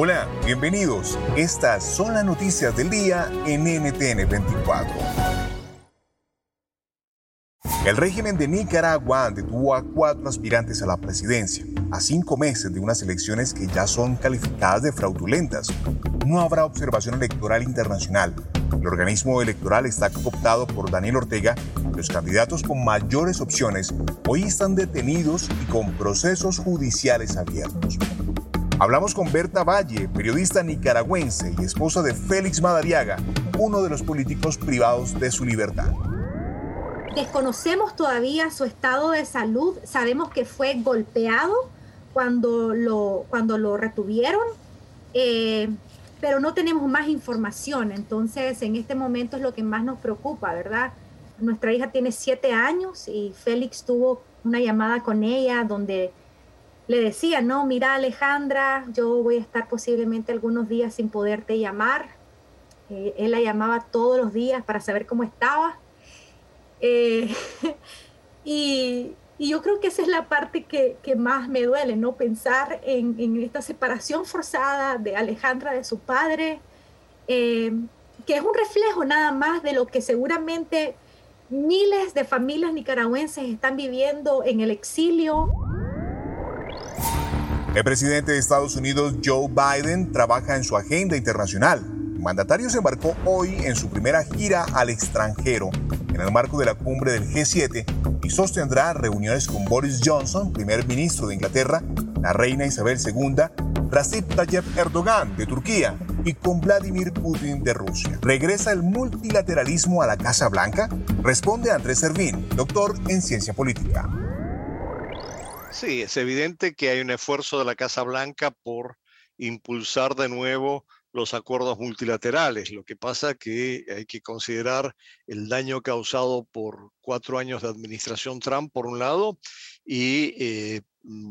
Hola, bienvenidos. Estas son las noticias del día en NTN 24. El régimen de Nicaragua detuvo a cuatro aspirantes a la presidencia, a cinco meses de unas elecciones que ya son calificadas de fraudulentas. No habrá observación electoral internacional. El organismo electoral está cooptado por Daniel Ortega. Los candidatos con mayores opciones hoy están detenidos y con procesos judiciales abiertos. Hablamos con Berta Valle, periodista nicaragüense y esposa de Félix Madariaga, uno de los políticos privados de su libertad. Desconocemos todavía su estado de salud, sabemos que fue golpeado cuando lo, cuando lo retuvieron, eh, pero no tenemos más información, entonces en este momento es lo que más nos preocupa, ¿verdad? Nuestra hija tiene siete años y Félix tuvo una llamada con ella donde le decía, no, mira Alejandra, yo voy a estar posiblemente algunos días sin poderte llamar. Eh, él la llamaba todos los días para saber cómo estaba. Eh, y, yo creo que esa es la parte que, más me duele, ¿no? Pensar en, esta separación forzada de Alejandra de su padre, eh, que es un reflejo nada más de lo que seguramente miles de familias nicaragüenses están viviendo en el exilio, el presidente de Estados Unidos, Joe Biden, trabaja en su agenda internacional. Mandatario se embarcó hoy en su primera gira al extranjero, en el marco de la cumbre del G7, y sostendrá reuniones con Boris Johnson, primer ministro de Inglaterra, la reina Isabel II, Recep Tayyip Erdogan de Turquía y con Vladimir Putin de Rusia. ¿Regresa el multilateralismo a la Casa Blanca? Responde Andrés Servín, doctor en ciencia política. Sí, es evidente que hay un esfuerzo de la Casa Blanca por impulsar de nuevo los acuerdos multilaterales. Lo que pasa que hay que considerar el daño causado por cuatro años de administración Trump, por un lado, y eh,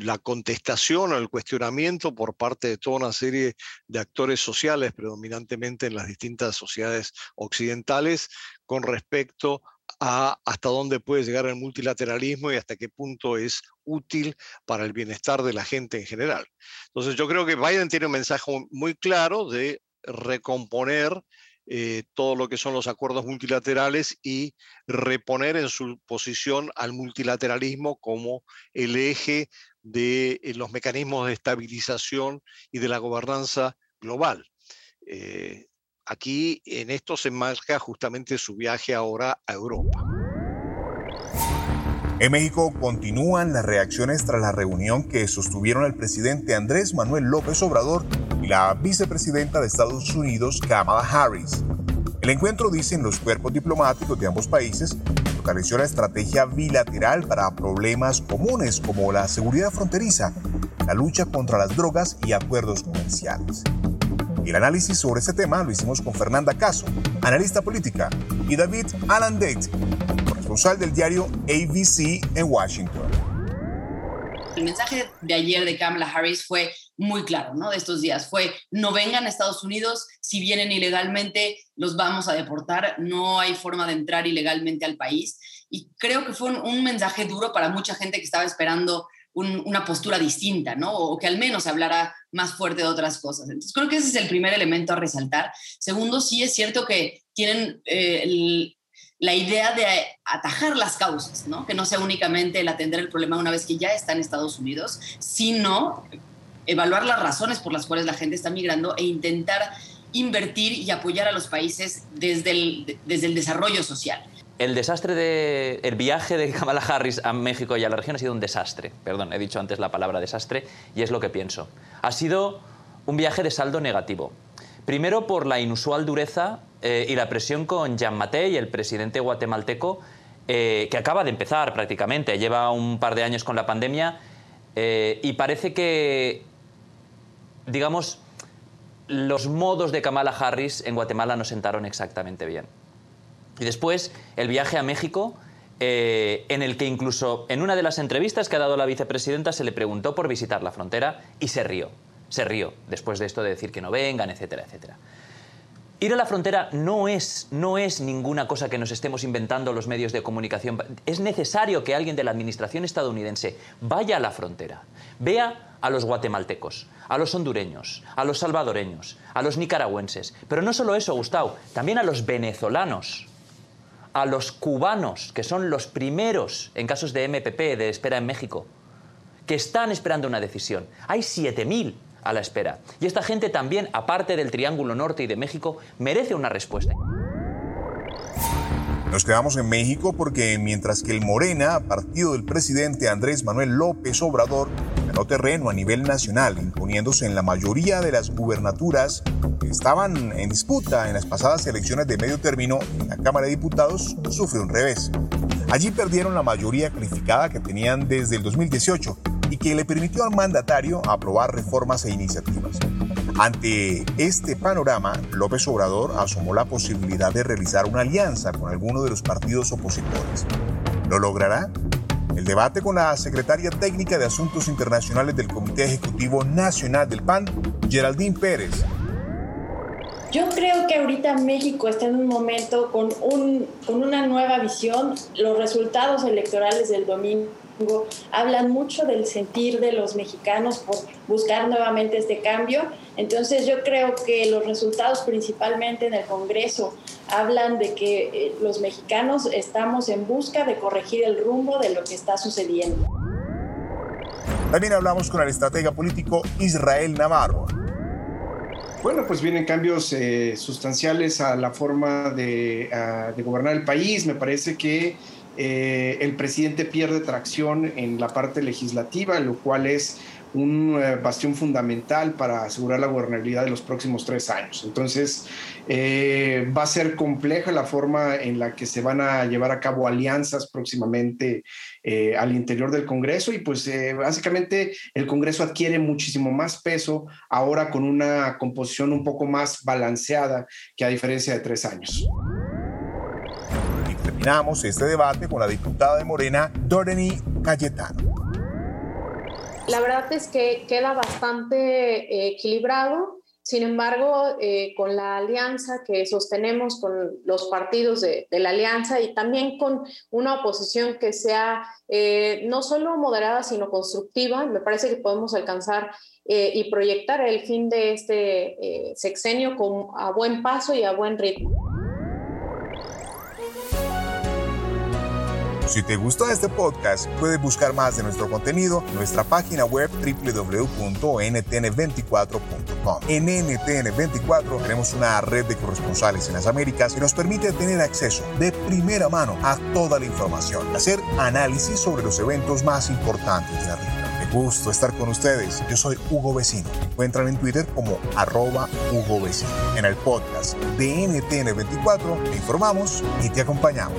la contestación o el cuestionamiento por parte de toda una serie de actores sociales, predominantemente en las distintas sociedades occidentales, con respecto a hasta dónde puede llegar el multilateralismo y hasta qué punto es útil para el bienestar de la gente en general. Entonces yo creo que Biden tiene un mensaje muy claro de recomponer eh, todo lo que son los acuerdos multilaterales y reponer en su posición al multilateralismo como el eje de eh, los mecanismos de estabilización y de la gobernanza global. Eh, Aquí en esto se marca justamente su viaje ahora a Europa. En México continúan las reacciones tras la reunión que sostuvieron el presidente Andrés Manuel López Obrador y la vicepresidenta de Estados Unidos, Kamala Harris. El encuentro, dicen los cuerpos diplomáticos de ambos países, fortaleció la estrategia bilateral para problemas comunes como la seguridad fronteriza, la lucha contra las drogas y acuerdos comerciales. El análisis sobre este tema lo hicimos con Fernanda Caso, analista política, y David Alan Date, corresponsal del diario ABC en Washington. El mensaje de ayer de Kamala Harris fue muy claro, ¿no? De estos días. Fue, no vengan a Estados Unidos, si vienen ilegalmente, los vamos a deportar, no hay forma de entrar ilegalmente al país. Y creo que fue un mensaje duro para mucha gente que estaba esperando una postura distinta, ¿no? O que al menos hablara más fuerte de otras cosas. Entonces, creo que ese es el primer elemento a resaltar. Segundo, sí es cierto que tienen, eh, la idea de atajar las causas, ¿no? que no sea únicamente el atender el problema una vez que ya está en Estados Unidos, sino evaluar las razones por las cuales la gente está migrando e intentar invertir y apoyar a los países desde desde el desarrollo social. El desastre de el viaje de Kamala Harris a México y a la región ha sido un desastre. Perdón, he dicho antes la palabra desastre y es lo que pienso. Ha sido un viaje de saldo negativo. Primero por la inusual dureza eh, y la presión con Jean Matei, el presidente guatemalteco, eh, que acaba de empezar prácticamente, lleva un par de años con la pandemia eh, y parece que, digamos, los modos de Kamala Harris en Guatemala no sentaron exactamente bien. Y después el viaje a México, eh, en el que incluso en una de las entrevistas que ha dado la vicepresidenta se le preguntó por visitar la frontera y se rió. Se rió después de esto de decir que no vengan, etcétera, etcétera. Ir a la frontera no es, no es ninguna cosa que nos estemos inventando los medios de comunicación. Es necesario que alguien de la administración estadounidense vaya a la frontera, vea a los guatemaltecos, a los hondureños, a los salvadoreños, a los nicaragüenses. Pero no solo eso, Gustavo, también a los venezolanos, a los cubanos, que son los primeros en casos de MPP, de espera en México, que están esperando una decisión. Hay 7.000 a la espera. Y esta gente también, aparte del Triángulo Norte y de México, merece una respuesta. Nos quedamos en México porque mientras que el Morena, partido del presidente Andrés Manuel López Obrador, ganó terreno a nivel nacional, imponiéndose en la mayoría de las gubernaturas que estaban en disputa en las pasadas elecciones de medio término en la Cámara de Diputados, sufre un revés. Allí perdieron la mayoría calificada que tenían desde el 2018 y que le permitió al mandatario aprobar reformas e iniciativas. Ante este panorama, López Obrador asomó la posibilidad de realizar una alianza con alguno de los partidos opositores. ¿Lo logrará? El debate con la secretaria técnica de Asuntos Internacionales del Comité Ejecutivo Nacional del PAN, Geraldine Pérez. Yo creo que ahorita México está en un momento con, un, con una nueva visión. Los resultados electorales del domingo hablan mucho del sentir de los mexicanos por buscar nuevamente este cambio. Entonces yo creo que los resultados principalmente en el Congreso hablan de que eh, los mexicanos estamos en busca de corregir el rumbo de lo que está sucediendo. También hablamos con el estratega político Israel Navarro. Bueno, pues vienen cambios eh, sustanciales a la forma de, de gobernar el país. Me parece que eh, el presidente pierde tracción en la parte legislativa, lo cual es un eh, bastión fundamental para asegurar la gobernabilidad de los próximos tres años. Entonces, eh, va a ser compleja la forma en la que se van a llevar a cabo alianzas próximamente al interior del Congreso y pues básicamente el Congreso adquiere muchísimo más peso ahora con una composición un poco más balanceada que a diferencia de tres años terminamos este debate con la diputada de Morena, Doreni Cayetano. La verdad es que queda bastante eh, equilibrado. Sin embargo, eh, con la alianza que sostenemos con los partidos de, la alianza y también con una oposición que sea eh, no solo moderada, sino constructiva, me parece que podemos alcanzar y proyectar el fin de este sexenio a buen paso y a buen ritmo. Si te gustó este podcast, puedes buscar más de nuestro contenido en nuestra página web www.ntn24.com. En NTN24 tenemos una red de corresponsales en las Américas que nos permite tener acceso de primera mano a toda la información hacer análisis sobre los eventos más importantes de la región. Gusto estar con ustedes. Yo soy Hugo Vecino. Encuentran en Twitter como arroba Hugo Vecino. En el podcast de NTN24 te informamos y te acompañamos.